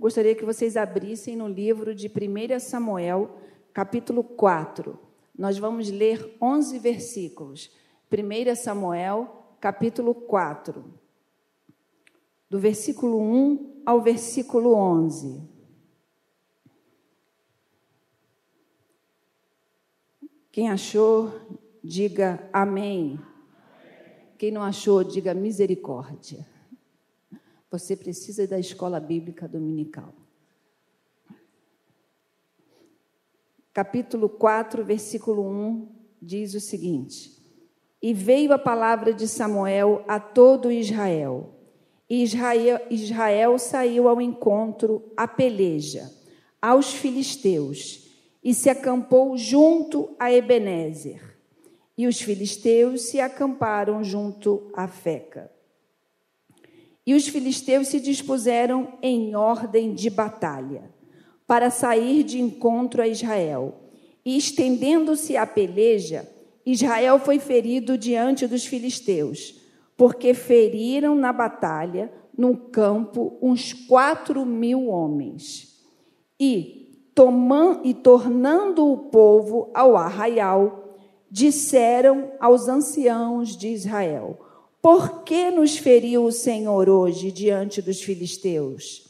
gostaria que vocês abrissem no livro de 1 Samuel, capítulo 4. Nós vamos ler 11 versículos. 1 Samuel, capítulo 4, do versículo 1 ao versículo 11. Quem achou, diga amém. Quem não achou, diga misericórdia. Você precisa da escola bíblica dominical. Capítulo 4, versículo 1 diz o seguinte: E veio a palavra de Samuel a todo Israel. E Israel, Israel saiu ao encontro, à peleja, aos filisteus, e se acampou junto a Ebenezer. E os filisteus se acamparam junto a Feca. E os filisteus se dispuseram em ordem de batalha para sair de encontro a Israel. E estendendo-se a peleja, Israel foi ferido diante dos filisteus, porque feriram na batalha, no campo, uns quatro mil homens. E, tomando, e tornando o povo ao arraial, disseram aos anciãos de Israel: por que nos feriu o Senhor hoje diante dos filisteus?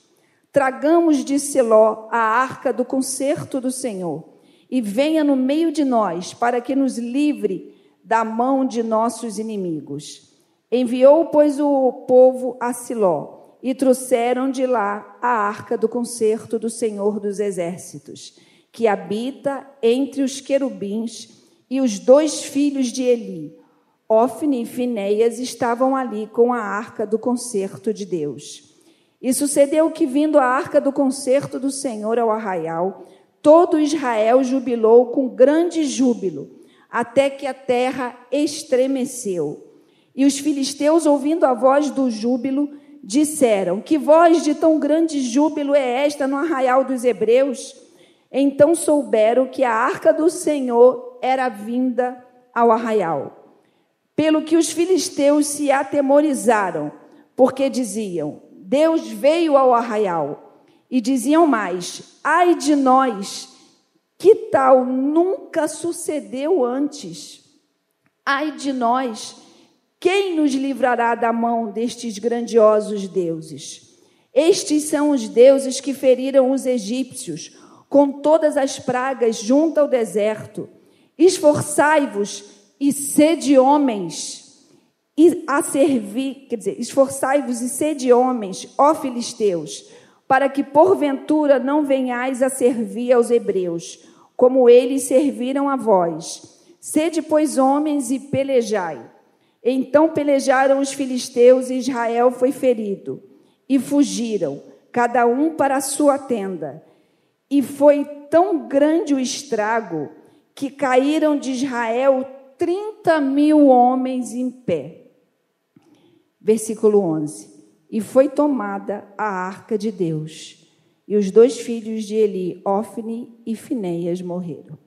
Tragamos de Siló a arca do concerto do Senhor e venha no meio de nós para que nos livre da mão de nossos inimigos. Enviou, pois, o povo a Siló e trouxeram de lá a arca do concerto do Senhor dos Exércitos, que habita entre os querubins, e os dois filhos de Eli, Ofne e Finéias estavam ali com a arca do concerto de Deus. E sucedeu que, vindo a arca do concerto do Senhor ao arraial, todo Israel jubilou com grande júbilo, até que a terra estremeceu. E os filisteus, ouvindo a voz do júbilo, disseram: Que voz de tão grande júbilo é esta no arraial dos hebreus? Então souberam que a arca do Senhor era vinda ao arraial pelo que os filisteus se atemorizaram, porque diziam: Deus veio ao arraial. E diziam mais: Ai de nós, que tal nunca sucedeu antes? Ai de nós, quem nos livrará da mão destes grandiosos deuses? Estes são os deuses que feriram os egípcios com todas as pragas junto ao deserto. Esforçai-vos e sede homens e a servir, quer dizer, esforçai-vos e sede homens, ó filisteus, para que porventura não venhais a servir aos hebreus, como eles serviram a vós. Sede, pois, homens e pelejai. Então pelejaram os filisteus e Israel foi ferido, e fugiram, cada um para a sua tenda. E foi tão grande o estrago que caíram de Israel 30 mil homens em pé. Versículo 11. E foi tomada a arca de Deus, e os dois filhos de Eli, Ofne e Finéias, morreram.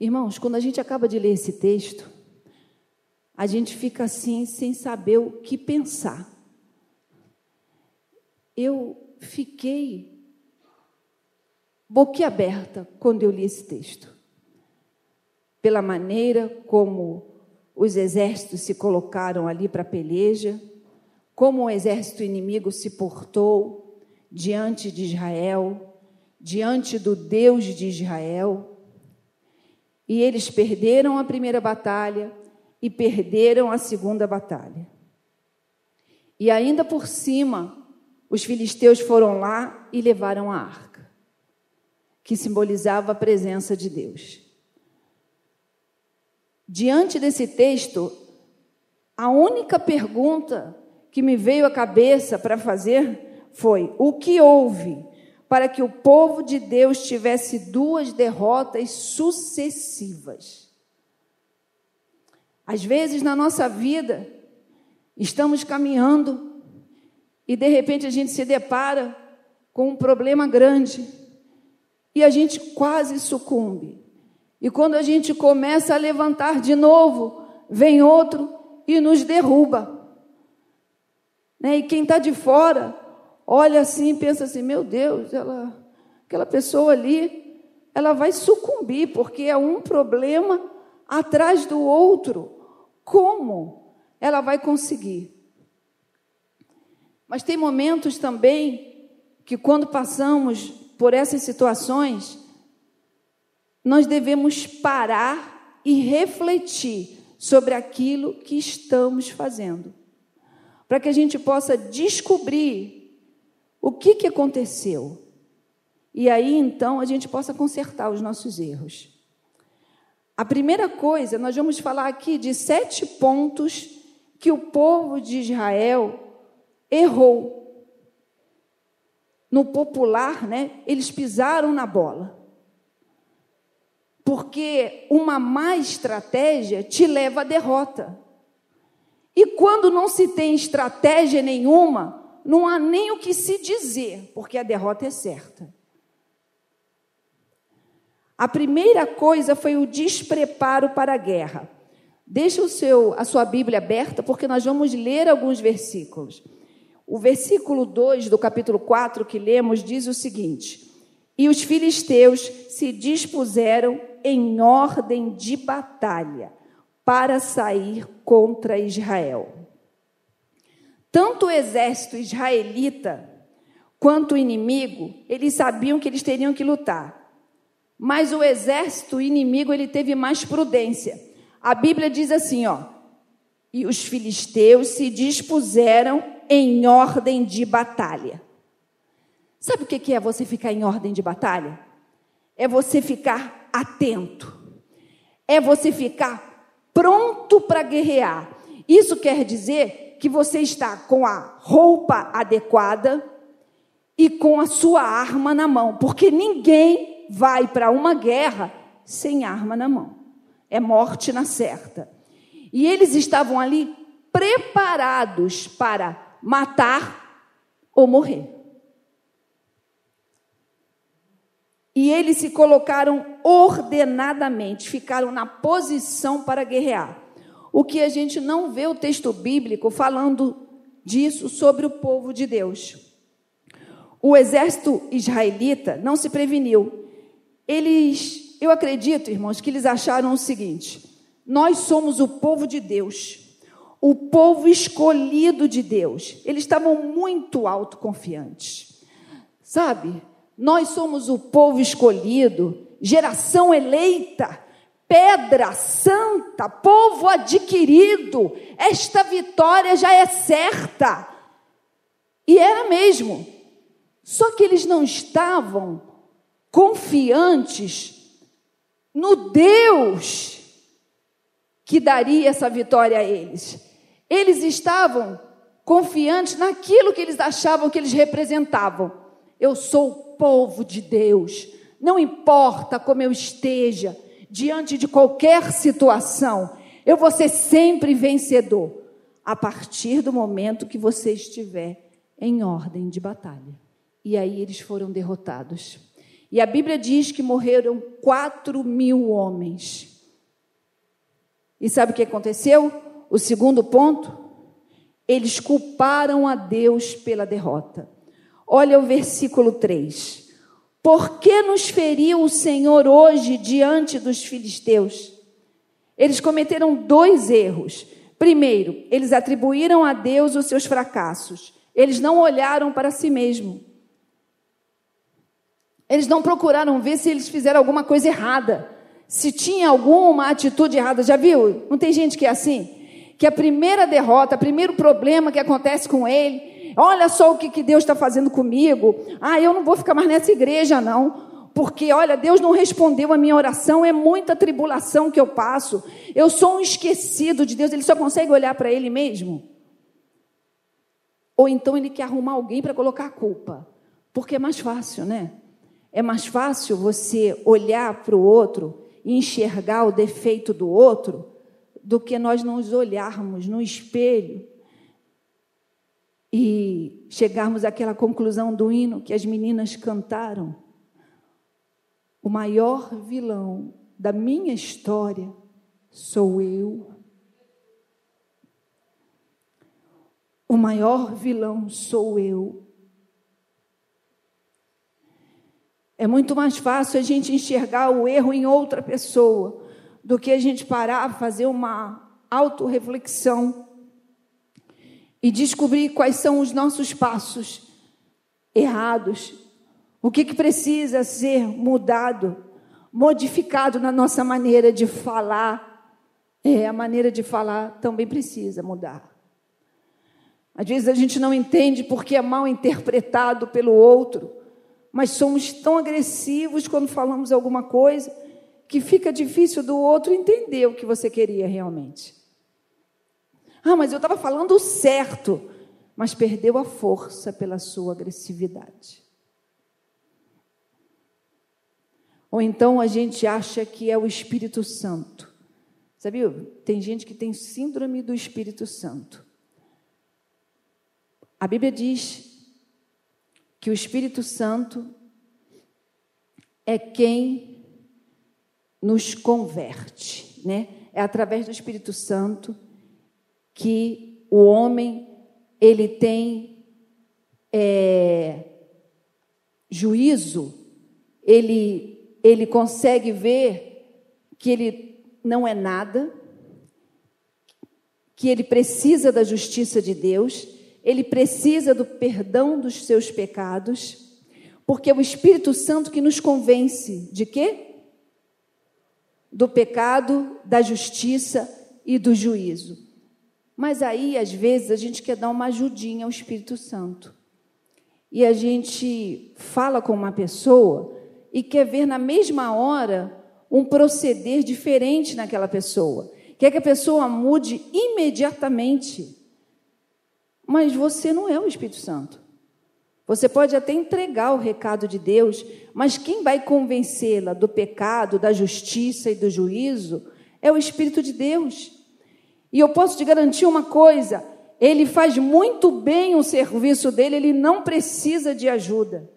Irmãos, quando a gente acaba de ler esse texto, a gente fica assim, sem saber o que pensar. Eu fiquei boquiaberta quando eu li esse texto pela maneira como os exércitos se colocaram ali para a peleja, como o exército inimigo se portou diante de Israel, diante do Deus de Israel. E eles perderam a primeira batalha e perderam a segunda batalha. E ainda por cima, os filisteus foram lá e levaram a arca, que simbolizava a presença de Deus. Diante desse texto, a única pergunta que me veio à cabeça para fazer foi: o que houve para que o povo de Deus tivesse duas derrotas sucessivas? Às vezes na nossa vida, estamos caminhando e de repente a gente se depara com um problema grande e a gente quase sucumbe. E quando a gente começa a levantar de novo, vem outro e nos derruba. Né? E quem está de fora olha assim e pensa assim: meu Deus, ela, aquela pessoa ali, ela vai sucumbir, porque é um problema atrás do outro. Como ela vai conseguir? Mas tem momentos também que, quando passamos por essas situações, nós devemos parar e refletir sobre aquilo que estamos fazendo, para que a gente possa descobrir o que, que aconteceu. E aí então a gente possa consertar os nossos erros. A primeira coisa, nós vamos falar aqui de sete pontos que o povo de Israel errou. No popular, né, eles pisaram na bola. Porque uma má estratégia te leva à derrota. E quando não se tem estratégia nenhuma, não há nem o que se dizer, porque a derrota é certa. A primeira coisa foi o despreparo para a guerra. Deixa o seu, a sua Bíblia aberta, porque nós vamos ler alguns versículos. O versículo 2 do capítulo 4 que lemos diz o seguinte: E os filisteus se dispuseram em ordem de batalha para sair contra Israel. Tanto o exército israelita quanto o inimigo, eles sabiam que eles teriam que lutar. Mas o exército inimigo ele teve mais prudência. A Bíblia diz assim, ó: E os filisteus se dispuseram em ordem de batalha. Sabe o que é você ficar em ordem de batalha? É você ficar atento. É você ficar pronto para guerrear. Isso quer dizer que você está com a roupa adequada e com a sua arma na mão, porque ninguém vai para uma guerra sem arma na mão. É morte na certa. E eles estavam ali preparados para matar ou morrer. E eles se colocaram ordenadamente, ficaram na posição para guerrear. O que a gente não vê o texto bíblico falando disso sobre o povo de Deus. O exército israelita não se preveniu. Eles, eu acredito, irmãos, que eles acharam o seguinte: nós somos o povo de Deus, o povo escolhido de Deus. Eles estavam muito autoconfiantes. Sabe? Nós somos o povo escolhido, geração eleita, pedra santa, povo adquirido. Esta vitória já é certa. E era mesmo. Só que eles não estavam confiantes no Deus que daria essa vitória a eles. Eles estavam confiantes naquilo que eles achavam que eles representavam. Eu sou povo de Deus, não importa como eu esteja, diante de qualquer situação, eu vou ser sempre vencedor, a partir do momento que você estiver em ordem de batalha. E aí eles foram derrotados. E a Bíblia diz que morreram quatro mil homens. E sabe o que aconteceu? O segundo ponto? Eles culparam a Deus pela derrota. Olha o versículo 3. Por que nos feriu o Senhor hoje diante dos filisteus? Eles cometeram dois erros. Primeiro, eles atribuíram a Deus os seus fracassos. Eles não olharam para si mesmo. Eles não procuraram ver se eles fizeram alguma coisa errada. Se tinha alguma atitude errada. Já viu? Não tem gente que é assim? Que a primeira derrota, o primeiro problema que acontece com ele, Olha só o que, que Deus está fazendo comigo. Ah, eu não vou ficar mais nessa igreja, não. Porque, olha, Deus não respondeu a minha oração, é muita tribulação que eu passo. Eu sou um esquecido de Deus, ele só consegue olhar para ele mesmo. Ou então ele quer arrumar alguém para colocar a culpa. Porque é mais fácil, né? É mais fácil você olhar para o outro e enxergar o defeito do outro do que nós nos olharmos no espelho e chegarmos àquela conclusão do hino que as meninas cantaram. O maior vilão da minha história sou eu. o maior vilão sou eu. É muito mais fácil a gente enxergar o erro em outra pessoa do que a gente parar, fazer uma autorreflexão e descobrir quais são os nossos passos errados, o que, que precisa ser mudado, modificado na nossa maneira de falar. É, a maneira de falar também precisa mudar. Às vezes a gente não entende porque é mal interpretado pelo outro mas somos tão agressivos quando falamos alguma coisa que fica difícil do outro entender o que você queria realmente. Ah, mas eu estava falando certo, mas perdeu a força pela sua agressividade. Ou então a gente acha que é o Espírito Santo. Sabia? Tem gente que tem síndrome do Espírito Santo. A Bíblia diz que o Espírito Santo é quem nos converte, né? É através do Espírito Santo que o homem ele tem é, juízo, ele ele consegue ver que ele não é nada, que ele precisa da justiça de Deus ele precisa do perdão dos seus pecados, porque é o Espírito Santo que nos convence de quê? Do pecado, da justiça e do juízo. Mas aí, às vezes, a gente quer dar uma ajudinha ao Espírito Santo. E a gente fala com uma pessoa e quer ver na mesma hora um proceder diferente naquela pessoa. Quer que a pessoa mude imediatamente. Mas você não é o Espírito Santo. Você pode até entregar o recado de Deus, mas quem vai convencê-la do pecado, da justiça e do juízo é o Espírito de Deus. E eu posso te garantir uma coisa: ele faz muito bem o serviço dele, ele não precisa de ajuda.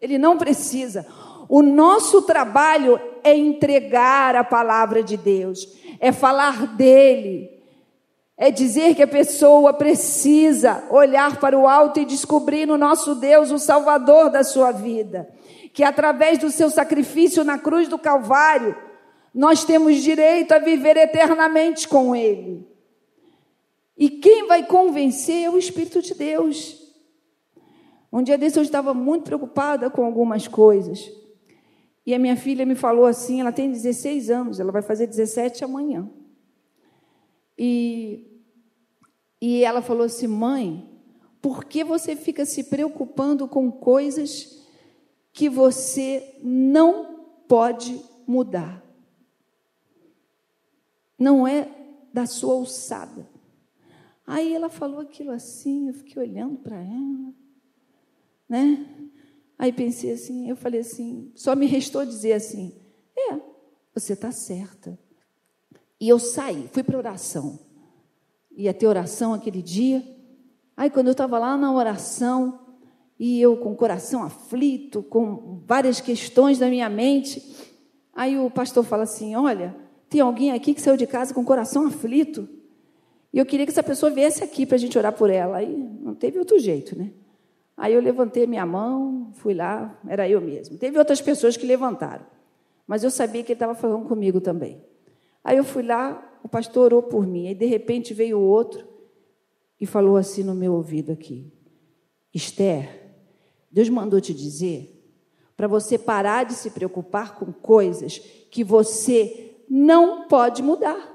Ele não precisa. O nosso trabalho é entregar a palavra de Deus, é falar dele, é dizer que a pessoa precisa olhar para o alto e descobrir no nosso Deus o Salvador da sua vida. Que através do seu sacrifício na cruz do Calvário, nós temos direito a viver eternamente com Ele. E quem vai convencer é o Espírito de Deus. Um dia desse eu estava muito preocupada com algumas coisas. E a minha filha me falou assim: ela tem 16 anos, ela vai fazer 17 amanhã. E, e ela falou assim: mãe, por que você fica se preocupando com coisas que você não pode mudar? Não é da sua alçada. Aí ela falou aquilo assim, eu fiquei olhando para ela, né? Aí pensei assim, eu falei assim, só me restou dizer assim: é, você está certa. E eu saí, fui para oração. Ia ter oração aquele dia. Aí, quando eu estava lá na oração, e eu com o coração aflito, com várias questões na minha mente, aí o pastor fala assim: Olha, tem alguém aqui que saiu de casa com o coração aflito. E eu queria que essa pessoa viesse aqui para a gente orar por ela. Aí não teve outro jeito, né? Aí eu levantei minha mão, fui lá, era eu mesmo. Teve outras pessoas que levantaram, mas eu sabia que ele estava falando comigo também. Aí eu fui lá, o pastor orou por mim, aí de repente veio outro e falou assim no meu ouvido aqui: Esther, Deus mandou te dizer para você parar de se preocupar com coisas que você não pode mudar.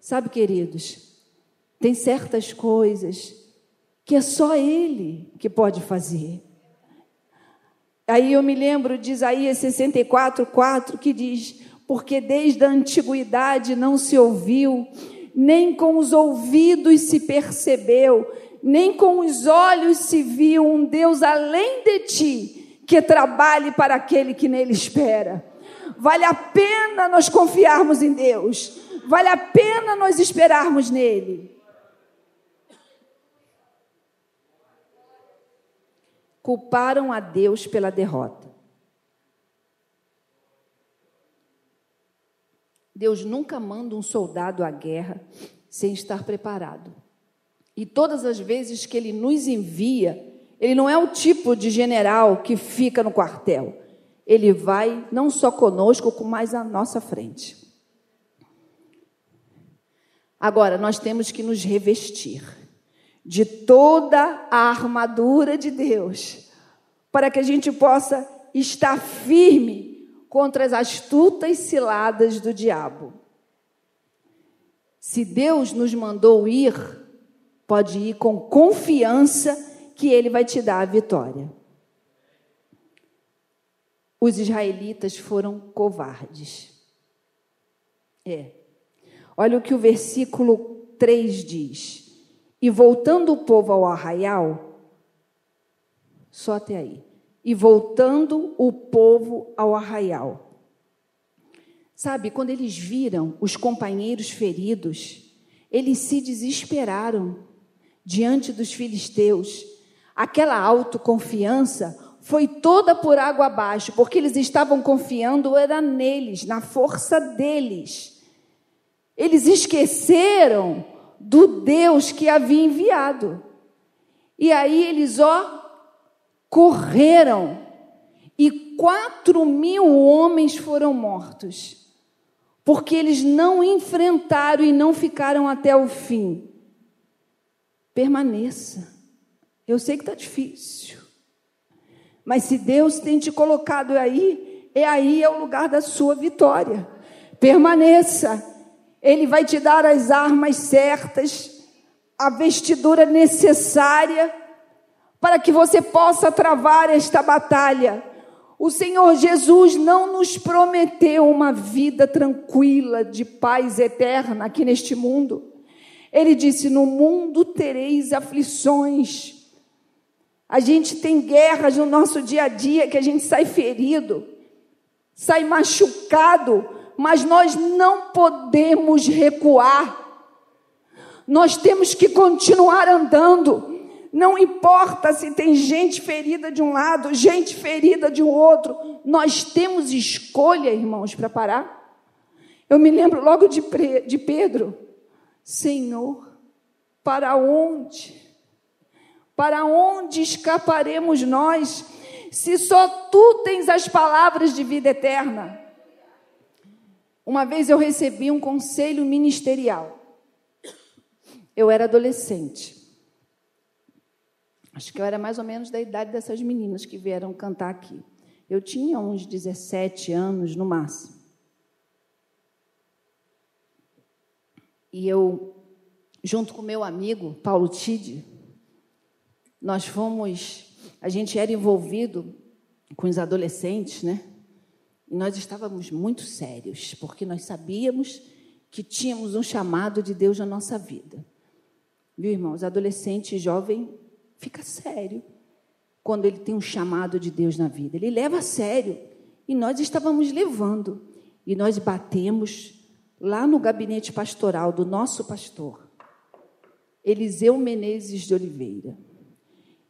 Sabe, queridos, tem certas coisas que é só Ele que pode fazer. Aí eu me lembro de Isaías 64, 4, que diz: Porque desde a antiguidade não se ouviu, nem com os ouvidos se percebeu, nem com os olhos se viu um Deus além de ti, que trabalhe para aquele que nele espera. Vale a pena nós confiarmos em Deus, vale a pena nós esperarmos nele. culparam a Deus pela derrota. Deus nunca manda um soldado à guerra sem estar preparado. E todas as vezes que ele nos envia, ele não é o tipo de general que fica no quartel. Ele vai não só conosco, como mais à nossa frente. Agora, nós temos que nos revestir de toda a armadura de Deus, para que a gente possa estar firme contra as astutas ciladas do diabo. Se Deus nos mandou ir, pode ir com confiança que Ele vai te dar a vitória. Os israelitas foram covardes. É. Olha o que o versículo 3 diz. E voltando o povo ao arraial, só até aí. E voltando o povo ao arraial. Sabe, quando eles viram os companheiros feridos, eles se desesperaram diante dos filisteus. Aquela autoconfiança foi toda por água abaixo, porque eles estavam confiando era neles, na força deles. Eles esqueceram do Deus que havia enviado. E aí eles, ó, correram. E quatro mil homens foram mortos, porque eles não enfrentaram e não ficaram até o fim. Permaneça. Eu sei que está difícil. Mas se Deus tem te colocado aí, é aí é o lugar da sua vitória. Permaneça. Ele vai te dar as armas certas, a vestidura necessária para que você possa travar esta batalha. O Senhor Jesus não nos prometeu uma vida tranquila, de paz eterna aqui neste mundo. Ele disse: No mundo tereis aflições. A gente tem guerras no nosso dia a dia que a gente sai ferido, sai machucado, mas nós não podemos recuar. Nós temos que continuar andando. Não importa se tem gente ferida de um lado, gente ferida de um outro, nós temos escolha, irmãos, para parar. Eu me lembro logo de, de Pedro. Senhor, para onde? Para onde escaparemos nós, se só tu tens as palavras de vida eterna? Uma vez eu recebi um conselho ministerial. Eu era adolescente. Acho que eu era mais ou menos da idade dessas meninas que vieram cantar aqui. Eu tinha uns 17 anos no máximo. E eu, junto com meu amigo Paulo Tide, nós fomos, a gente era envolvido com os adolescentes, né? E nós estávamos muito sérios, porque nós sabíamos que tínhamos um chamado de Deus na nossa vida. Viu, irmãos? Adolescente jovem fica sério quando ele tem um chamado de Deus na vida. Ele leva a sério. E nós estávamos levando. E nós batemos lá no gabinete pastoral do nosso pastor, Eliseu Menezes de Oliveira.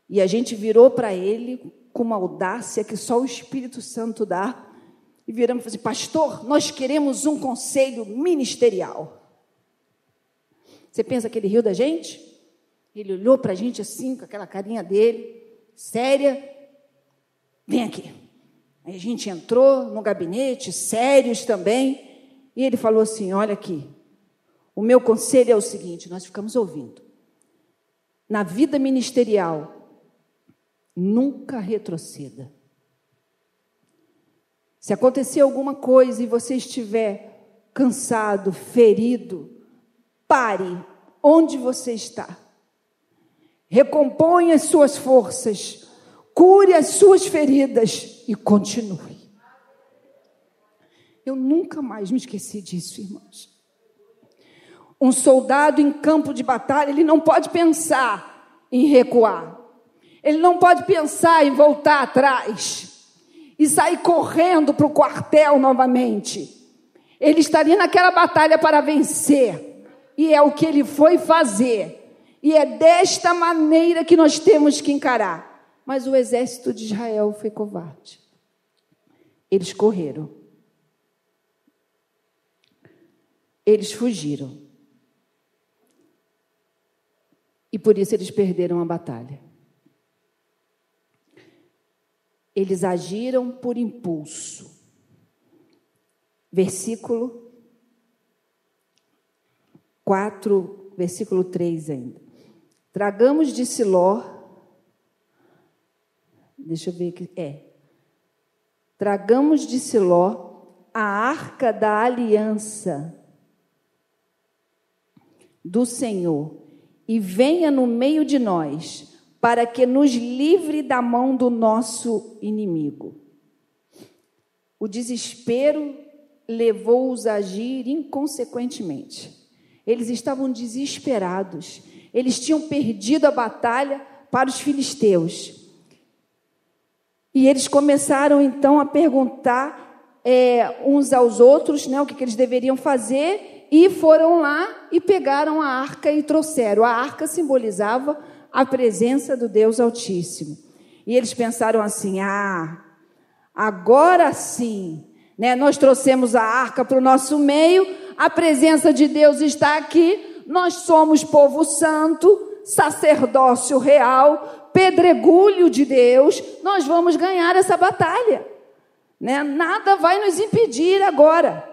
E a gente virou para ele com uma audácia que só o Espírito Santo dá. E viramos e falamos assim, pastor, nós queremos um conselho ministerial. Você pensa que ele riu da gente? Ele olhou para a gente assim, com aquela carinha dele, séria. Vem aqui. Aí a gente entrou no gabinete, sérios também. E ele falou assim: Olha aqui, o meu conselho é o seguinte: nós ficamos ouvindo. Na vida ministerial, nunca retroceda. Se acontecer alguma coisa e você estiver cansado, ferido, pare onde você está. Recomponha as suas forças, cure as suas feridas e continue. Eu nunca mais me esqueci disso, irmãos. Um soldado em campo de batalha, ele não pode pensar em recuar. Ele não pode pensar em voltar atrás e sair correndo para o quartel novamente. Ele estaria naquela batalha para vencer. E é o que ele foi fazer. E é desta maneira que nós temos que encarar. Mas o exército de Israel foi covarde. Eles correram. eles fugiram. E por isso eles perderam a batalha. Eles agiram por impulso. Versículo 4, versículo 3 ainda. Tragamos de Siló. Deixa eu ver aqui. É. Tragamos de Siló a arca da aliança do Senhor e venha no meio de nós, para que nos livre da mão do nosso inimigo. O desespero levou-os a agir inconsequentemente. Eles estavam desesperados. Eles tinham perdido a batalha para os filisteus. E eles começaram então a perguntar é, uns aos outros né, o que, que eles deveriam fazer, e foram lá e pegaram a arca e trouxeram. A arca simbolizava a presença do Deus Altíssimo. E eles pensaram assim: ah, agora sim, né, nós trouxemos a arca para o nosso meio, a presença de Deus está aqui, nós somos povo santo, sacerdócio real, pedregulho de Deus, nós vamos ganhar essa batalha. Né? Nada vai nos impedir agora.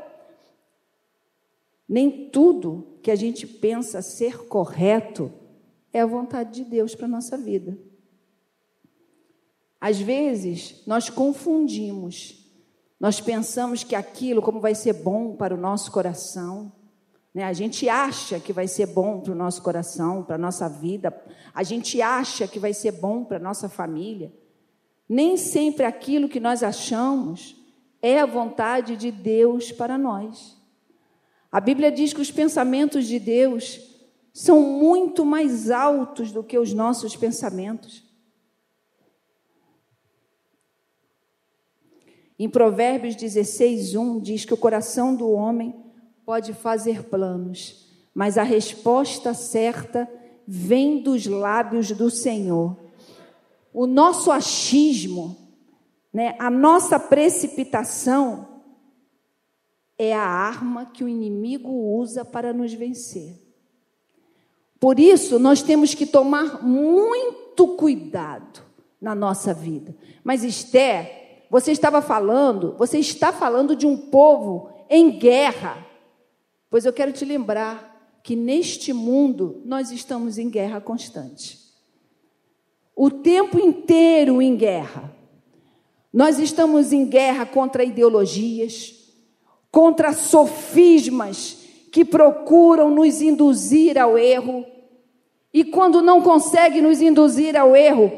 Nem tudo que a gente pensa ser correto é a vontade de Deus para a nossa vida. Às vezes, nós confundimos nós pensamos que aquilo, como vai ser bom para o nosso coração, né? a gente acha que vai ser bom para o nosso coração, para a nossa vida, a gente acha que vai ser bom para a nossa família. Nem sempre aquilo que nós achamos é a vontade de Deus para nós. A Bíblia diz que os pensamentos de Deus são muito mais altos do que os nossos pensamentos. Em Provérbios 16, 1 diz que o coração do homem pode fazer planos, mas a resposta certa vem dos lábios do Senhor. O nosso achismo, né, a nossa precipitação, é a arma que o inimigo usa para nos vencer. Por isso, nós temos que tomar muito cuidado na nossa vida. Mas Esther você estava falando, você está falando de um povo em guerra. Pois eu quero te lembrar que neste mundo nós estamos em guerra constante. O tempo inteiro em guerra. Nós estamos em guerra contra ideologias, contra sofismas que procuram nos induzir ao erro. E quando não conseguem nos induzir ao erro,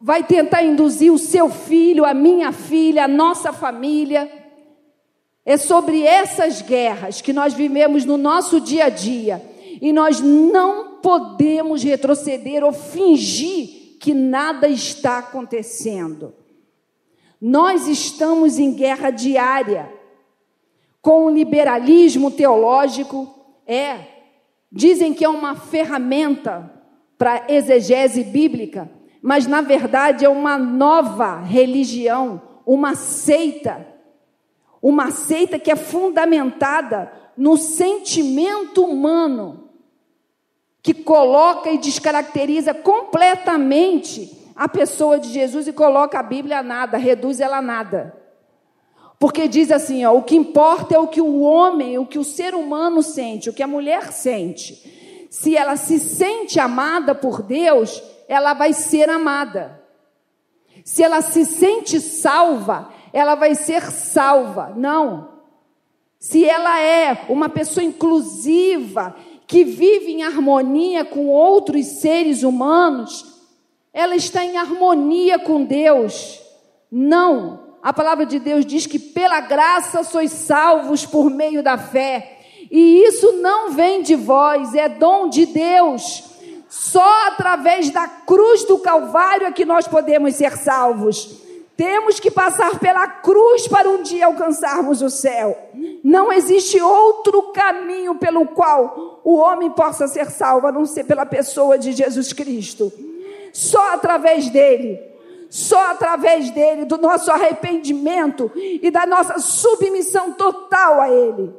vai tentar induzir o seu filho, a minha filha, a nossa família. É sobre essas guerras que nós vivemos no nosso dia a dia. E nós não podemos retroceder ou fingir que nada está acontecendo. Nós estamos em guerra diária com o liberalismo teológico. É, dizem que é uma ferramenta para exegese bíblica, mas na verdade é uma nova religião, uma seita. Uma seita que é fundamentada no sentimento humano, que coloca e descaracteriza completamente a pessoa de Jesus e coloca a Bíblia a nada, reduz ela a nada. Porque diz assim, ó, o que importa é o que o homem, o que o ser humano sente, o que a mulher sente. Se ela se sente amada por Deus, ela vai ser amada. Se ela se sente salva, ela vai ser salva. Não. Se ela é uma pessoa inclusiva, que vive em harmonia com outros seres humanos, ela está em harmonia com Deus. Não. A palavra de Deus diz que pela graça sois salvos por meio da fé. E isso não vem de vós, é dom de Deus. Só através da cruz do Calvário é que nós podemos ser salvos. Temos que passar pela cruz para um dia alcançarmos o céu. Não existe outro caminho pelo qual o homem possa ser salvo, a não ser pela pessoa de Jesus Cristo. Só através dele, só através dele, do nosso arrependimento e da nossa submissão total a ele.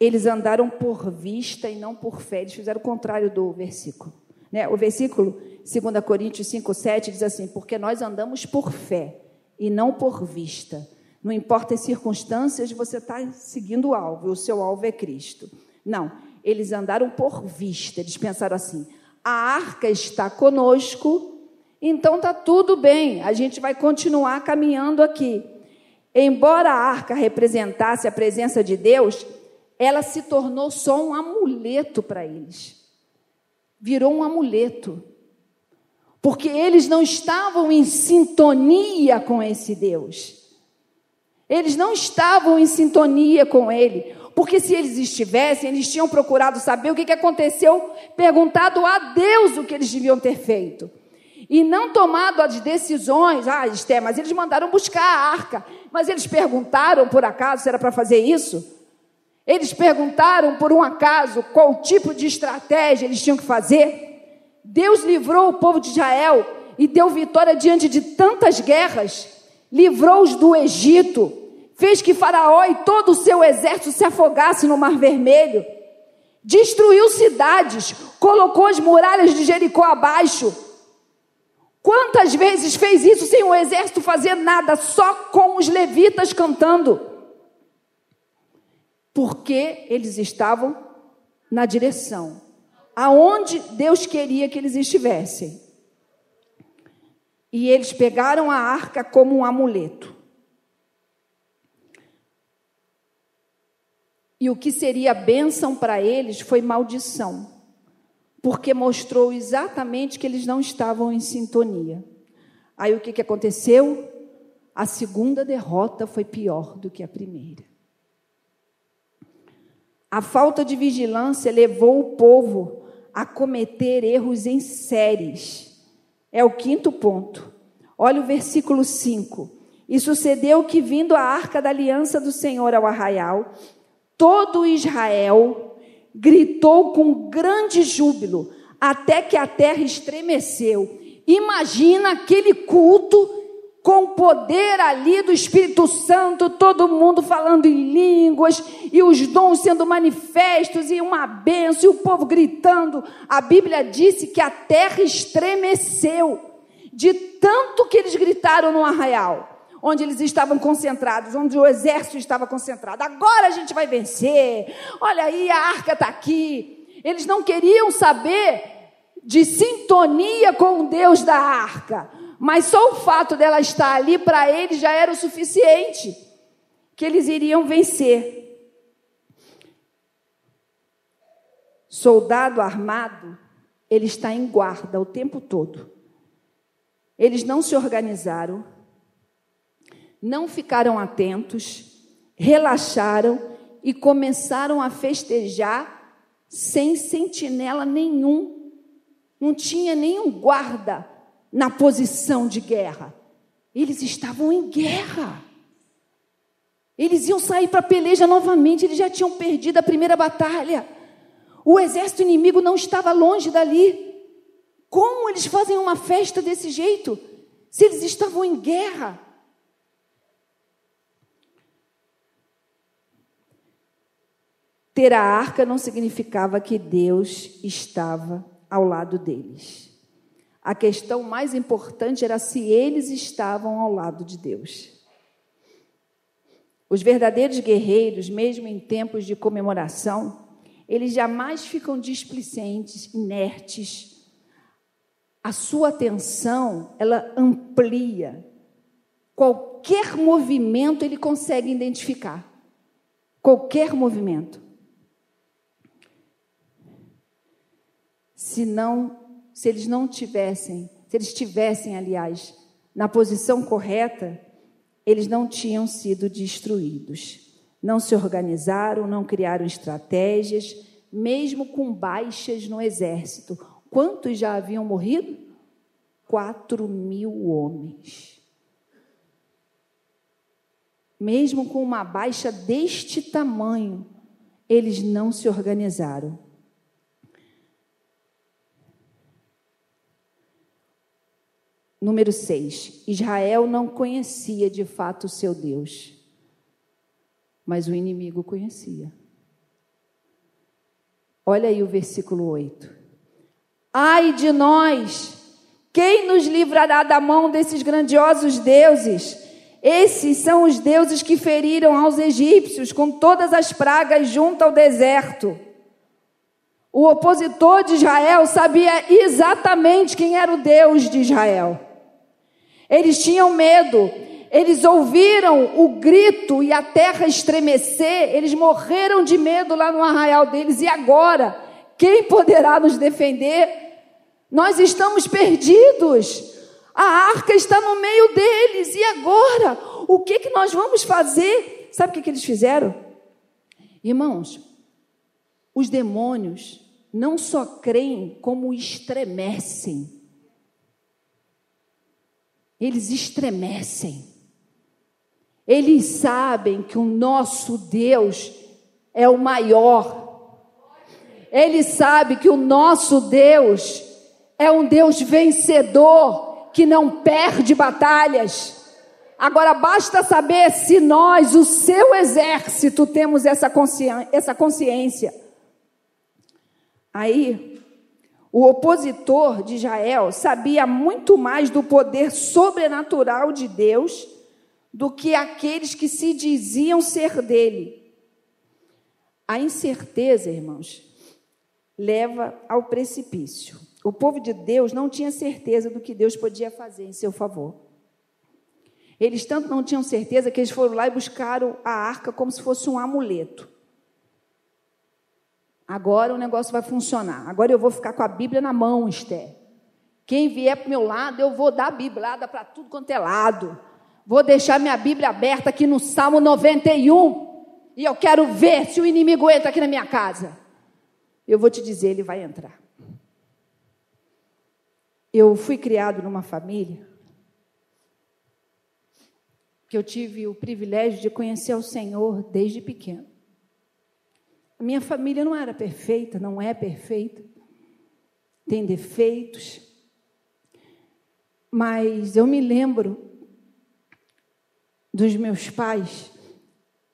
Eles andaram por vista e não por fé. Eles fizeram o contrário do versículo. Né? O versículo 2 Coríntios 5, 7 diz assim: Porque nós andamos por fé e não por vista. Não importa as circunstâncias, você está seguindo o alvo, o seu alvo é Cristo. Não, eles andaram por vista, eles pensaram assim: a arca está conosco, então está tudo bem, a gente vai continuar caminhando aqui. Embora a arca representasse a presença de Deus, ela se tornou só um amuleto para eles. Virou um amuleto. Porque eles não estavam em sintonia com esse Deus. Eles não estavam em sintonia com ele. Porque se eles estivessem, eles tinham procurado saber o que, que aconteceu, perguntado a Deus o que eles deviam ter feito. E não tomado as decisões. Ah, Esté, mas eles mandaram buscar a arca. Mas eles perguntaram, por acaso, se era para fazer isso? Eles perguntaram, por um acaso, qual tipo de estratégia eles tinham que fazer? Deus livrou o povo de Israel e deu vitória diante de tantas guerras. Livrou-os do Egito, fez que Faraó e todo o seu exército se afogasse no Mar Vermelho, destruiu cidades, colocou as muralhas de Jericó abaixo. Quantas vezes fez isso sem o exército fazer nada, só com os levitas cantando? Porque eles estavam na direção aonde Deus queria que eles estivessem. E eles pegaram a arca como um amuleto. E o que seria bênção para eles foi maldição, porque mostrou exatamente que eles não estavam em sintonia. Aí o que, que aconteceu? A segunda derrota foi pior do que a primeira. A falta de vigilância levou o povo a cometer erros em séries. É o quinto ponto. Olha o versículo 5. E sucedeu que, vindo a arca da aliança do Senhor ao arraial, todo Israel gritou com grande júbilo, até que a terra estremeceu. Imagina aquele culto com poder ali do Espírito Santo, todo mundo falando em línguas, e os dons sendo manifestos, e uma benção, e o povo gritando. A Bíblia disse que a terra estremeceu, de tanto que eles gritaram no arraial onde eles estavam concentrados, onde o exército estava concentrado. Agora a gente vai vencer. Olha aí, a arca está aqui. Eles não queriam saber de sintonia com o Deus da arca, mas só o fato dela estar ali para eles já era o suficiente que eles iriam vencer. Soldado armado, ele está em guarda o tempo todo. Eles não se organizaram não ficaram atentos, relaxaram e começaram a festejar sem sentinela nenhum. Não tinha nenhum guarda na posição de guerra. Eles estavam em guerra. Eles iam sair para a peleja novamente, eles já tinham perdido a primeira batalha. O exército inimigo não estava longe dali. Como eles fazem uma festa desse jeito? Se eles estavam em guerra. Ter a arca não significava que Deus estava ao lado deles. A questão mais importante era se eles estavam ao lado de Deus. Os verdadeiros guerreiros, mesmo em tempos de comemoração, eles jamais ficam displicentes, inertes. A sua atenção, ela amplia. Qualquer movimento ele consegue identificar. Qualquer movimento. Se não, se eles não tivessem, se eles tivessem, aliás, na posição correta, eles não tinham sido destruídos. Não se organizaram, não criaram estratégias, mesmo com baixas no exército. Quantos já haviam morrido? Quatro mil homens. Mesmo com uma baixa deste tamanho, eles não se organizaram. Número 6. Israel não conhecia de fato o seu Deus, mas o inimigo conhecia. Olha aí o versículo 8. Ai de nós! Quem nos livrará da mão desses grandiosos deuses? Esses são os deuses que feriram aos egípcios com todas as pragas junto ao deserto. O opositor de Israel sabia exatamente quem era o Deus de Israel. Eles tinham medo, eles ouviram o grito e a terra estremecer, eles morreram de medo lá no arraial deles. E agora, quem poderá nos defender? Nós estamos perdidos. A arca está no meio deles. E agora? O que, que nós vamos fazer? Sabe o que, que eles fizeram? Irmãos, os demônios não só creem, como estremecem. Eles estremecem. Eles sabem que o nosso Deus é o maior. Eles sabem que o nosso Deus é um Deus vencedor que não perde batalhas. Agora basta saber se nós, o seu exército, temos essa consciência. Essa consciência. Aí, o opositor de Israel sabia muito mais do poder sobrenatural de Deus do que aqueles que se diziam ser dele. A incerteza, irmãos, leva ao precipício. O povo de Deus não tinha certeza do que Deus podia fazer em seu favor. Eles tanto não tinham certeza que eles foram lá e buscaram a arca como se fosse um amuleto. Agora o negócio vai funcionar. Agora eu vou ficar com a Bíblia na mão, Esther. Quem vier para o meu lado, eu vou dar a Bíblia para tudo quanto é lado. Vou deixar minha Bíblia aberta aqui no Salmo 91. E eu quero ver se o inimigo entra aqui na minha casa. Eu vou te dizer, ele vai entrar. Eu fui criado numa família que eu tive o privilégio de conhecer o Senhor desde pequeno. A minha família não era perfeita, não é perfeita, tem defeitos, mas eu me lembro dos meus pais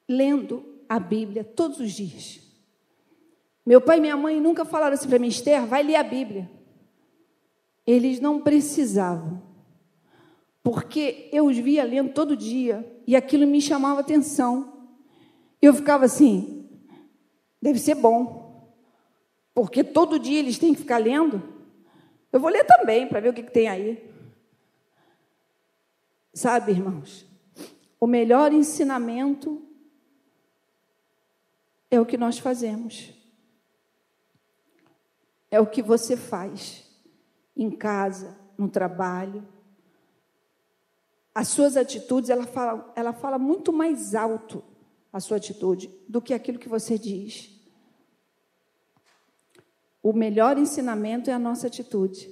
lendo a Bíblia todos os dias. Meu pai e minha mãe nunca falaram assim para mim, Esther, vai ler a Bíblia. Eles não precisavam, porque eu os via lendo todo dia e aquilo me chamava atenção. Eu ficava assim, deve ser bom, porque todo dia eles têm que ficar lendo. Eu vou ler também para ver o que, que tem aí. Sabe, irmãos, o melhor ensinamento é o que nós fazemos. É o que você faz em casa, no trabalho. As suas atitudes, ela fala, ela fala muito mais alto a sua atitude do que aquilo que você diz. O melhor ensinamento é a nossa atitude.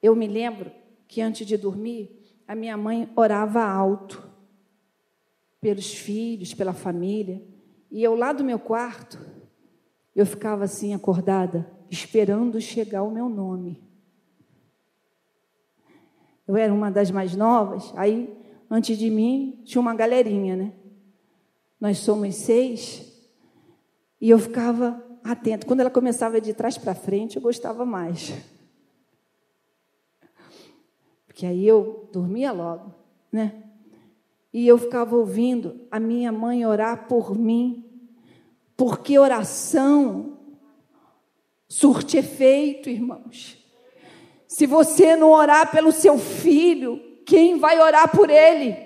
Eu me lembro que antes de dormir, a minha mãe orava alto pelos filhos, pela família. E eu lá do meu quarto, eu ficava assim acordada, esperando chegar o meu nome. Eu era uma das mais novas, aí antes de mim tinha uma galerinha, né? Nós somos seis, e eu ficava atento. Quando ela começava de trás para frente, eu gostava mais. Porque aí eu dormia logo, né? E eu ficava ouvindo a minha mãe orar por mim, porque oração surte efeito, irmãos. Se você não orar pelo seu filho, quem vai orar por ele?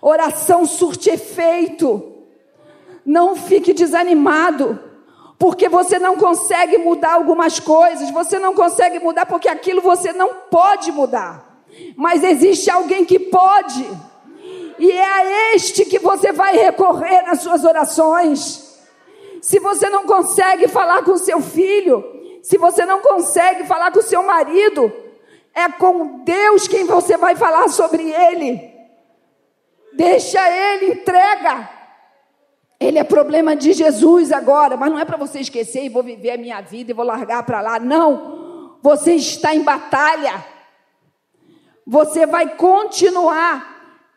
Oração surte efeito. Não fique desanimado, porque você não consegue mudar algumas coisas, você não consegue mudar porque aquilo você não pode mudar. Mas existe alguém que pode e é a este que você vai recorrer nas suas orações. Se você não consegue falar com seu filho, se você não consegue falar com seu marido, é com Deus quem você vai falar sobre ele. Deixa ele, entrega. Ele é problema de Jesus agora, mas não é para você esquecer e vou viver a minha vida e vou largar para lá. Não. Você está em batalha. Você vai continuar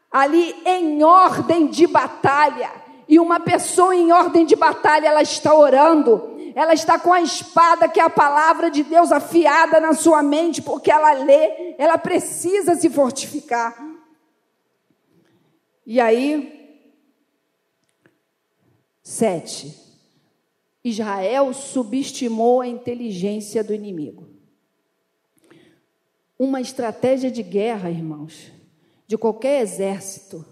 ali em ordem de batalha. E uma pessoa em ordem de batalha, ela está orando. ela está com a espada, que é a palavra de Deus afiada na sua mente, porque ela lê, ela precisa se fortificar. E aí, sete, Israel subestimou a inteligência do inimigo. Uma estratégia de guerra, irmãos, de qualquer exército,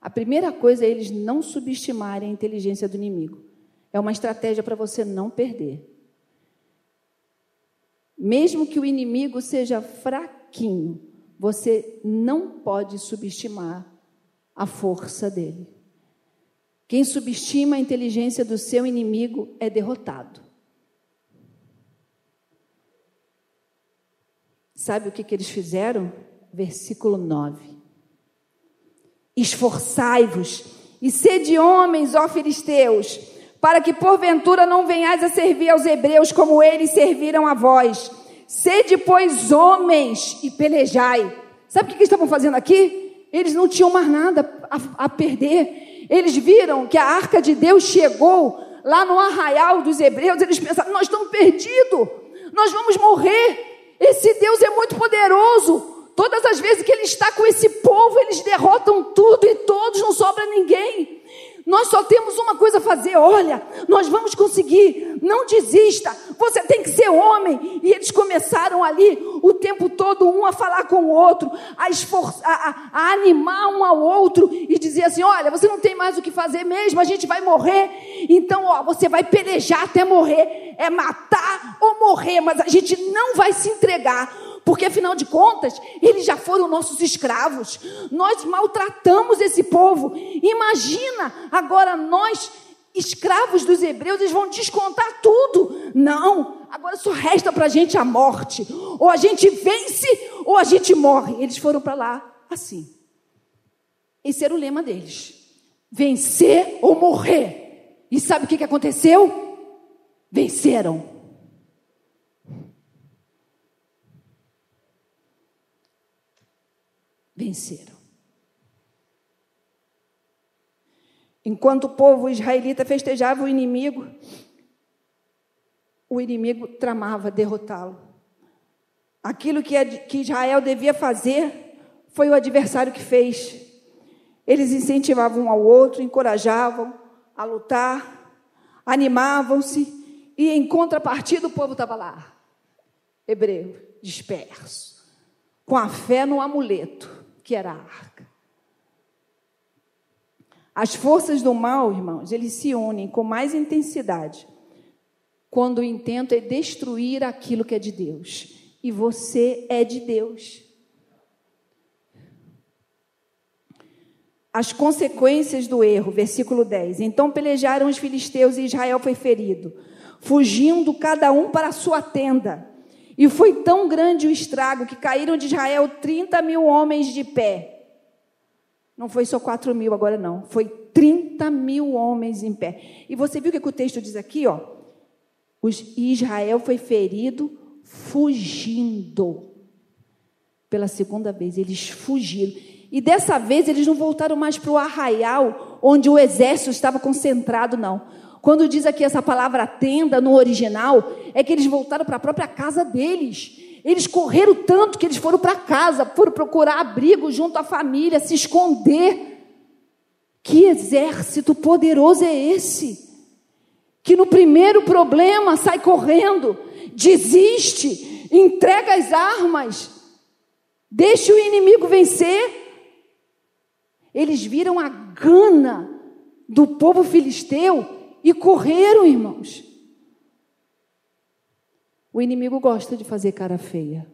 a primeira coisa é eles não subestimarem a inteligência do inimigo. É uma estratégia para você não perder. Mesmo que o inimigo seja fraquinho, você não pode subestimar a força dele. Quem subestima a inteligência do seu inimigo é derrotado. Sabe o que, que eles fizeram? Versículo 9. Esforçai-vos e sede homens, ó filisteus, para que porventura não venhais a servir aos hebreus como eles serviram a vós. Sede, pois, homens e pelejai. Sabe o que eles estavam fazendo aqui? Eles não tinham mais nada a, a perder. Eles viram que a arca de Deus chegou lá no arraial dos hebreus. Eles pensaram: nós estamos perdidos, nós vamos morrer. Esse Deus é muito poderoso. Todas as vezes que ele está com esse povo, eles derrotam tudo e todos, não sobra ninguém. Nós só temos uma coisa a fazer, olha, nós vamos conseguir, não desista, você tem que ser homem. E eles começaram ali o tempo todo, um a falar com o outro, a, esforçar, a, a animar um ao outro e dizer assim: olha, você não tem mais o que fazer mesmo, a gente vai morrer, então ó, você vai pelejar até morrer, é matar ou morrer, mas a gente não vai se entregar porque afinal de contas, eles já foram nossos escravos. Nós maltratamos esse povo. Imagina agora nós, escravos dos hebreus, eles vão descontar tudo. Não, agora só resta para a gente a morte. Ou a gente vence, ou a gente morre. Eles foram para lá assim. Esse era o lema deles: vencer ou morrer. E sabe o que, aconteceu? Venceram. Venceram. Enquanto o povo israelita festejava o inimigo, o inimigo tramava derrotá-lo. Aquilo que, que Israel devia fazer foi o adversário que fez. Eles incentivavam um ao outro, encorajavam a lutar, animavam-se, e em contrapartida o povo estava lá, hebreu, disperso, com a fé no amuleto que era a arca. As forças do mal, irmãos, eles se unem com mais intensidade quando o intento é destruir aquilo que é de Deus. E você é de Deus. As consequências do erro, versículo 10. Então pelejaram os filisteus e Israel foi ferido, fugindo cada um para a sua tenda. E foi tão grande o estrago que caíram de Israel 30 mil homens de pé. Não foi só 4 mil agora, não. Foi 30 mil homens em pé. E você viu o que o texto diz aqui, ó? Os, Israel foi ferido fugindo. Pela segunda vez, eles fugiram. E dessa vez eles não voltaram mais para o arraial onde o exército estava concentrado, não. Quando diz aqui essa palavra tenda no original, é que eles voltaram para a própria casa deles. Eles correram tanto que eles foram para casa, foram procurar abrigo junto à família, se esconder. Que exército poderoso é esse? Que no primeiro problema sai correndo, desiste, entrega as armas, deixa o inimigo vencer. Eles viram a gana do povo filisteu e correram, irmãos. O inimigo gosta de fazer cara feia.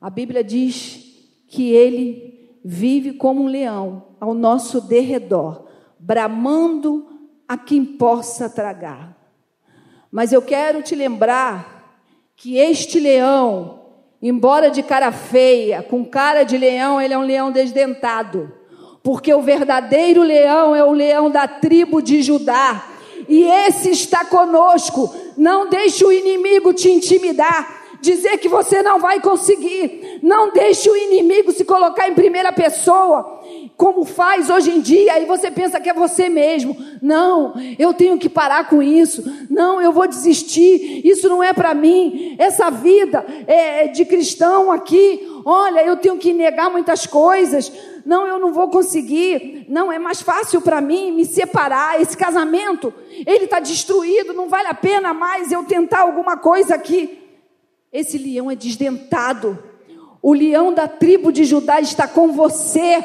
A Bíblia diz que ele vive como um leão ao nosso derredor, bramando a quem possa tragar. Mas eu quero te lembrar que este leão, embora de cara feia, com cara de leão, ele é um leão desdentado porque o verdadeiro leão é o leão da tribo de Judá, e esse está conosco. Não deixe o inimigo te intimidar, dizer que você não vai conseguir. Não deixe o inimigo se colocar em primeira pessoa, como faz hoje em dia, e você pensa que é você mesmo. Não, eu tenho que parar com isso. Não, eu vou desistir. Isso não é para mim. Essa vida é, é de cristão aqui, olha, eu tenho que negar muitas coisas. Não, eu não vou conseguir. Não, é mais fácil para mim me separar. Esse casamento, ele está destruído. Não vale a pena mais eu tentar alguma coisa aqui. Esse leão é desdentado. O leão da tribo de Judá está com você.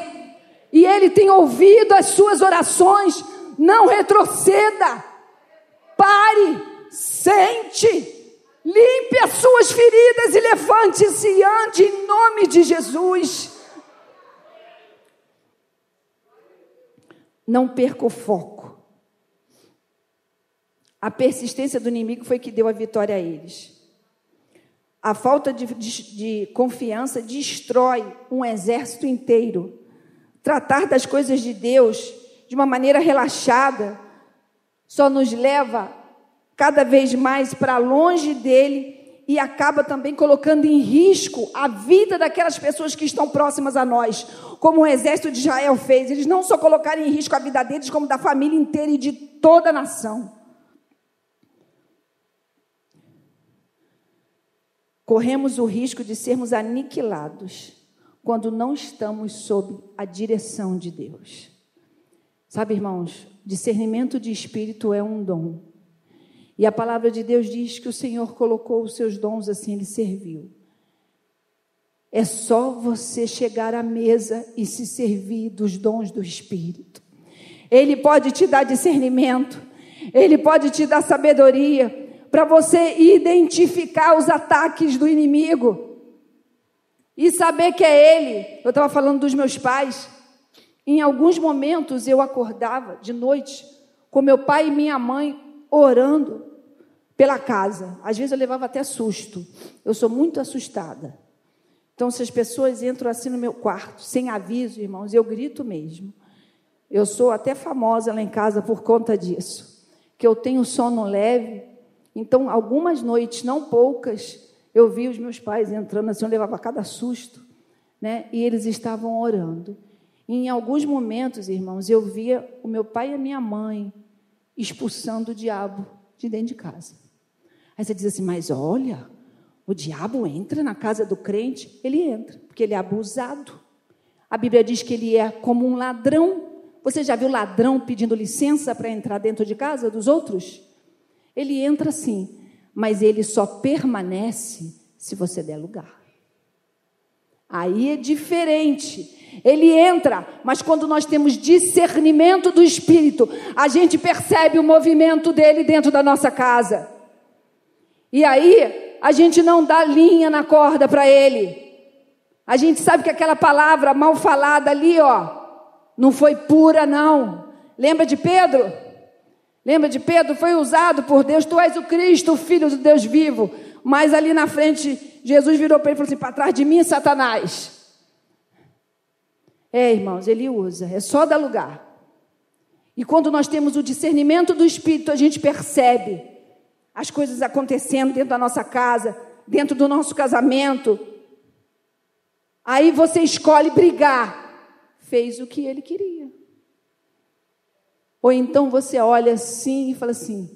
E ele tem ouvido as suas orações. Não retroceda. Pare. Sente. Limpe as suas feridas e levante-se e ande em nome de Jesus. Não perca o foco. A persistência do inimigo foi que deu a vitória a eles. A falta de, de, de, confiança destrói um exército inteiro. Tratar das coisas de Deus de uma maneira relaxada só nos leva cada vez mais para longe dele e acaba também colocando em risco a vida daquelas pessoas que estão próximas a nós, como o exército de Israel fez. Eles não só colocaram em risco a vida deles, como da família inteira e de toda a nação. corremos o risco de sermos aniquilados quando não estamos sob a direção de Deus. Sabe, irmãos, discernimento de espírito é um dom. E a palavra de Deus diz que o Senhor colocou os seus dons assim, ele serviu. É só você chegar à mesa e se servir dos dons do Espírito. Ele pode te dar discernimento, ele pode te dar sabedoria, para você identificar os ataques do inimigo e saber que é ele. Eu estava falando dos meus pais. Em alguns momentos eu acordava de noite com meu pai e minha mãe orando pela casa. Às vezes eu levava até susto. Eu sou muito assustada. Então, se as pessoas entram assim no meu quarto, sem aviso, irmãos, eu grito mesmo. Eu sou até famosa lá em casa por conta disso. Que eu tenho sono leve então, algumas noites, não poucas, eu vi os meus pais entrando assim, eu levava cada susto, né? E eles estavam orando. E em alguns momentos, irmãos, eu via o meu pai e a minha mãe expulsando o diabo de dentro de casa. Aí você diz assim, mas olha, o diabo entra na casa do crente? Ele entra, porque ele é abusado. A Bíblia diz que ele é como um ladrão. Você já viu ladrão pedindo licença para entrar dentro de casa dos outros? Ele entra sim, mas ele só permanece se você der lugar. Aí é diferente. Ele entra, mas quando nós temos discernimento do Espírito, a gente percebe o movimento dele dentro da nossa casa. E aí, a gente não dá linha na corda para ele. A gente sabe que aquela palavra mal falada ali, ó, não foi pura, não. Lembra de Pedro? Lembra de Pedro? Foi usado por Deus. Tu és o Cristo, o Filho do Deus vivo. Mas ali na frente, Jesus virou para ele e falou assim: para trás de mim, Satanás. É, irmãos, ele usa. É só dar lugar. E quando nós temos o discernimento do Espírito, a gente percebe as coisas acontecendo dentro da nossa casa, dentro do nosso casamento. Aí você escolhe brigar. Fez o que ele queria. Ou então você olha assim e fala assim: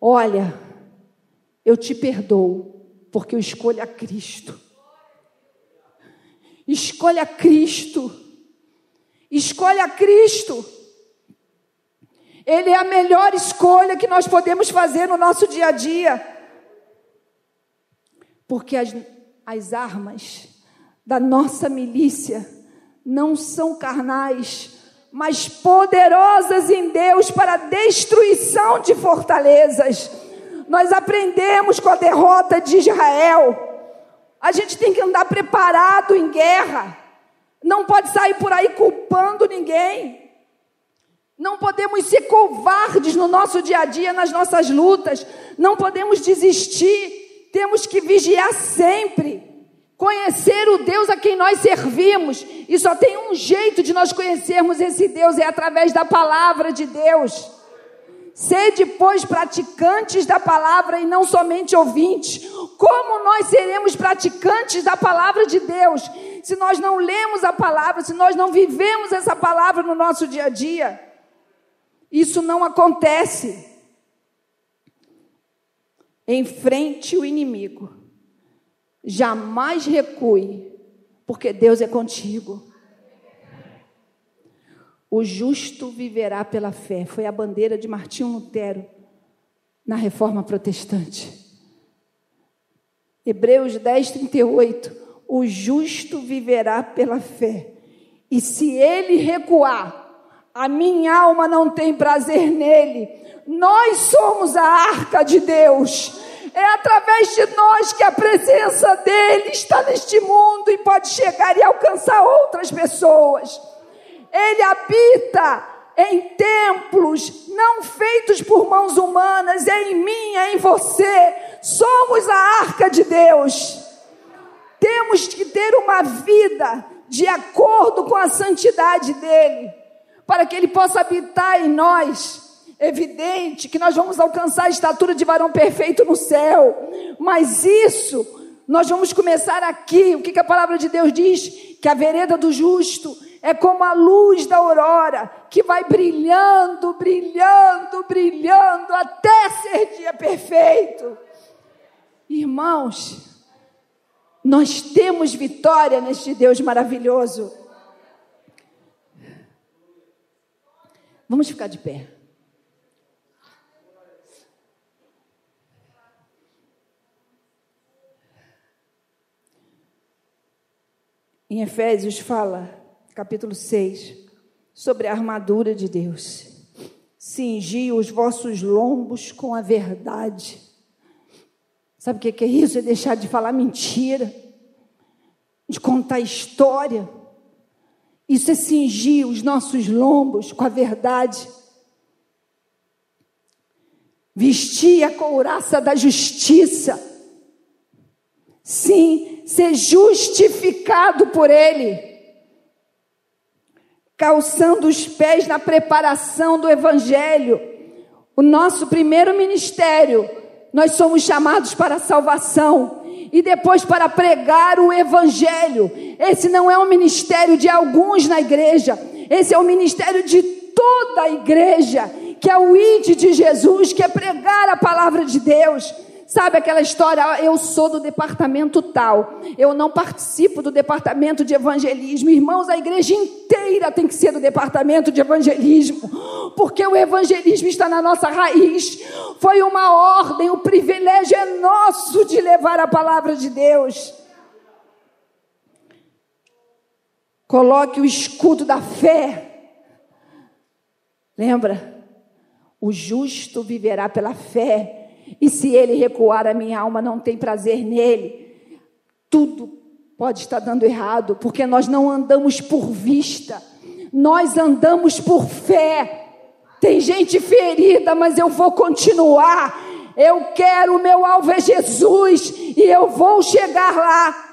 Olha, eu te perdoo, porque eu escolho a Cristo. Escolha Cristo. Escolha Cristo. Ele é a melhor escolha que nós podemos fazer no nosso dia a dia. Porque as, as armas da nossa milícia não são carnais, mas poderosas em Deus para destruição de fortalezas. Nós aprendemos com a derrota de Israel. A gente tem que andar preparado em guerra. Não pode sair por aí culpando ninguém. Não podemos ser covardes no nosso dia a dia, nas nossas lutas. Não podemos desistir. Temos que vigiar sempre. Conhecer o Deus a quem nós servimos. E só tem um jeito de nós conhecermos esse Deus, é através da palavra de Deus. Sede, pois, praticantes da palavra e não somente ouvintes. Como nós seremos praticantes da palavra de Deus se nós não lemos a palavra, se nós não vivemos essa palavra no nosso dia a dia? Isso não acontece. Enfrente o inimigo. Jamais recue, porque Deus é contigo. O justo viverá pela fé. Foi a bandeira de Martinho Lutero na reforma protestante. Hebreus 10, 38. O justo viverá pela fé. E se ele recuar, a minha alma não tem prazer nele. Nós somos a arca de Deus. É através de nós que a presença dele está neste mundo e pode chegar e alcançar outras pessoas. Ele habita em templos não feitos por mãos humanas, é em mim, é em você. Somos a arca de Deus. Temos que ter uma vida de acordo com a santidade dele, para que ele possa habitar em nós. Evidente que nós vamos alcançar a estatura de varão perfeito no céu, mas isso nós vamos começar aqui. O que, que a palavra de Deus diz? Que a vereda do justo é como a luz da aurora que vai brilhando, brilhando, brilhando até ser dia perfeito. Irmãos, nós temos vitória neste Deus maravilhoso. Vamos ficar de pé. Em Efésios fala capítulo 6, sobre a armadura de Deus. Cingi os vossos lombos com a verdade. Sabe o que é isso? É deixar de falar mentira, de contar história. Isso é cingir os nossos lombos com a verdade. Vestir a couraça da justiça. Sim, ser justificado por Ele calçando os pés na preparação do Evangelho. O nosso primeiro ministério, nós somos chamados para a salvação e depois para pregar o Evangelho. Esse não é um ministério de alguns na igreja, esse é o ministério de toda a igreja, que é o ID de Jesus, que é pregar a palavra de Deus. Sabe aquela história? Eu sou do departamento tal, eu não participo do departamento de evangelismo. Irmãos, a igreja inteira tem que ser do departamento de evangelismo, porque o evangelismo está na nossa raiz. Foi uma ordem, o privilégio é nosso de levar a palavra de Deus. Coloque o escudo da fé. Lembra? O justo viverá pela fé. E se ele recuar, a minha alma não tem prazer nele. Tudo pode estar dando errado, porque nós não andamos por vista, nós andamos por fé. Tem gente ferida, mas eu vou continuar. Eu quero, o meu alvo é Jesus e eu vou chegar lá.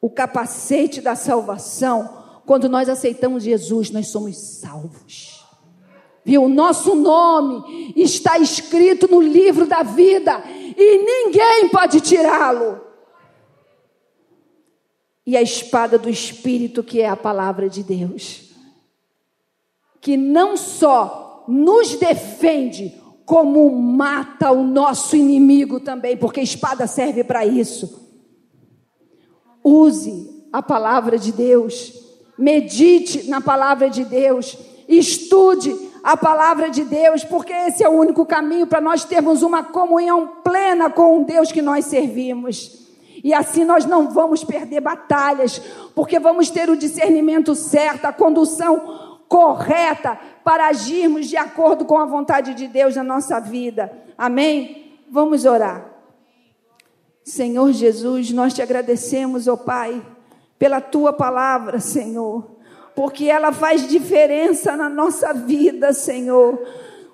O capacete da salvação, quando nós aceitamos Jesus, nós somos salvos viu? O nosso nome está escrito no livro da vida e ninguém pode tirá-lo. E a espada do Espírito, que é a palavra de Deus, que não só nos defende, como mata o nosso inimigo também, porque a espada serve para isso. Use a palavra de Deus, medite na palavra de Deus, estude a palavra de Deus, porque esse é o único caminho para nós termos uma comunhão plena com o Deus que nós servimos. E assim nós não vamos perder batalhas, porque vamos ter o discernimento certo, a condução correta para agirmos de acordo com a vontade de Deus na nossa vida. Amém? Vamos orar. Senhor Jesus, nós te agradecemos, ó oh Pai, pela tua palavra, Senhor porque ela faz diferença na nossa vida, Senhor.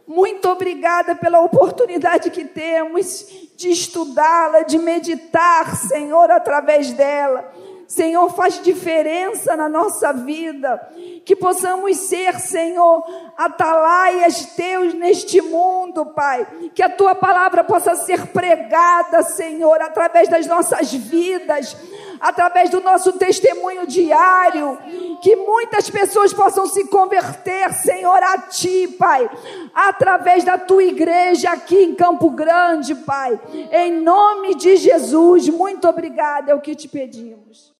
Muito obrigada pela oportunidade que temos de estudá-la, de meditar, Senhor, através dela. Senhor, faz diferença na nossa vida. Que possamos ser, Senhor, atalaias teus neste mundo, Pai. Que a tua palavra possa ser pregada, Senhor, através das nossas vidas, através do nosso testemunho diário. Que muitas pessoas possam se converter, Senhor, a ti, Pai, através da tua igreja aqui em Campo Grande, Pai. Em nome de Jesus, muito obrigada, é o que te pedimos.